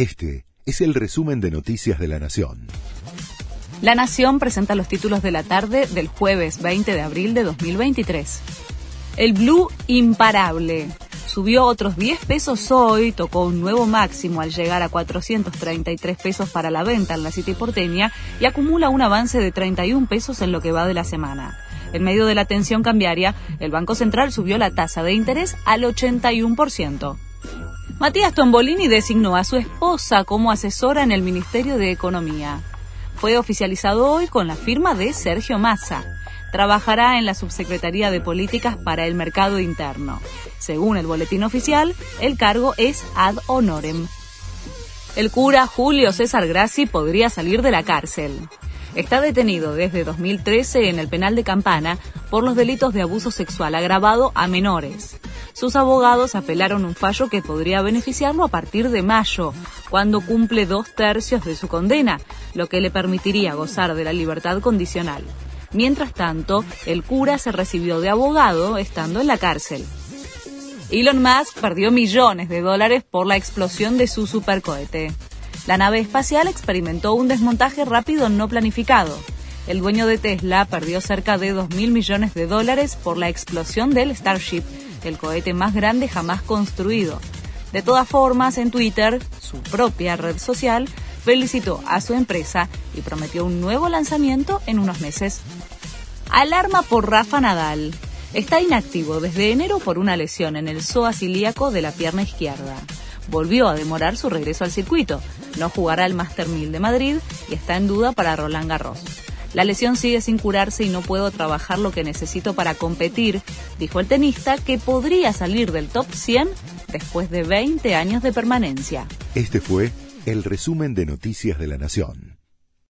Este es el resumen de Noticias de la Nación. La Nación presenta los títulos de la tarde del jueves 20 de abril de 2023. El Blue imparable. Subió otros 10 pesos hoy, tocó un nuevo máximo al llegar a 433 pesos para la venta en la City porteña y acumula un avance de 31 pesos en lo que va de la semana. En medio de la tensión cambiaria, el Banco Central subió la tasa de interés al 81%. Matías Tombolini designó a su esposa como asesora en el Ministerio de Economía. Fue oficializado hoy con la firma de Sergio Massa. Trabajará en la Subsecretaría de Políticas para el Mercado Interno. Según el boletín oficial, el cargo es ad honorem. El cura Julio César Grassi podría salir de la cárcel. Está detenido desde 2013 en el penal de Campana por los delitos de abuso sexual agravado a menores. Sus abogados apelaron un fallo que podría beneficiarlo a partir de mayo, cuando cumple dos tercios de su condena, lo que le permitiría gozar de la libertad condicional. Mientras tanto, el cura se recibió de abogado estando en la cárcel. Elon Musk perdió millones de dólares por la explosión de su supercohete. La nave espacial experimentó un desmontaje rápido no planificado. El dueño de Tesla perdió cerca de 2.000 millones de dólares por la explosión del Starship, el cohete más grande jamás construido. De todas formas, en Twitter, su propia red social, felicitó a su empresa y prometió un nuevo lanzamiento en unos meses. Alarma por Rafa Nadal. Está inactivo desde enero por una lesión en el psoas ilíaco de la pierna izquierda. Volvió a demorar su regreso al circuito. No jugará el Master 1000 de Madrid y está en duda para Roland Garros. La lesión sigue sin curarse y no puedo trabajar lo que necesito para competir, dijo el tenista que podría salir del top 100 después de 20 años de permanencia. Este fue el resumen de Noticias de la Nación.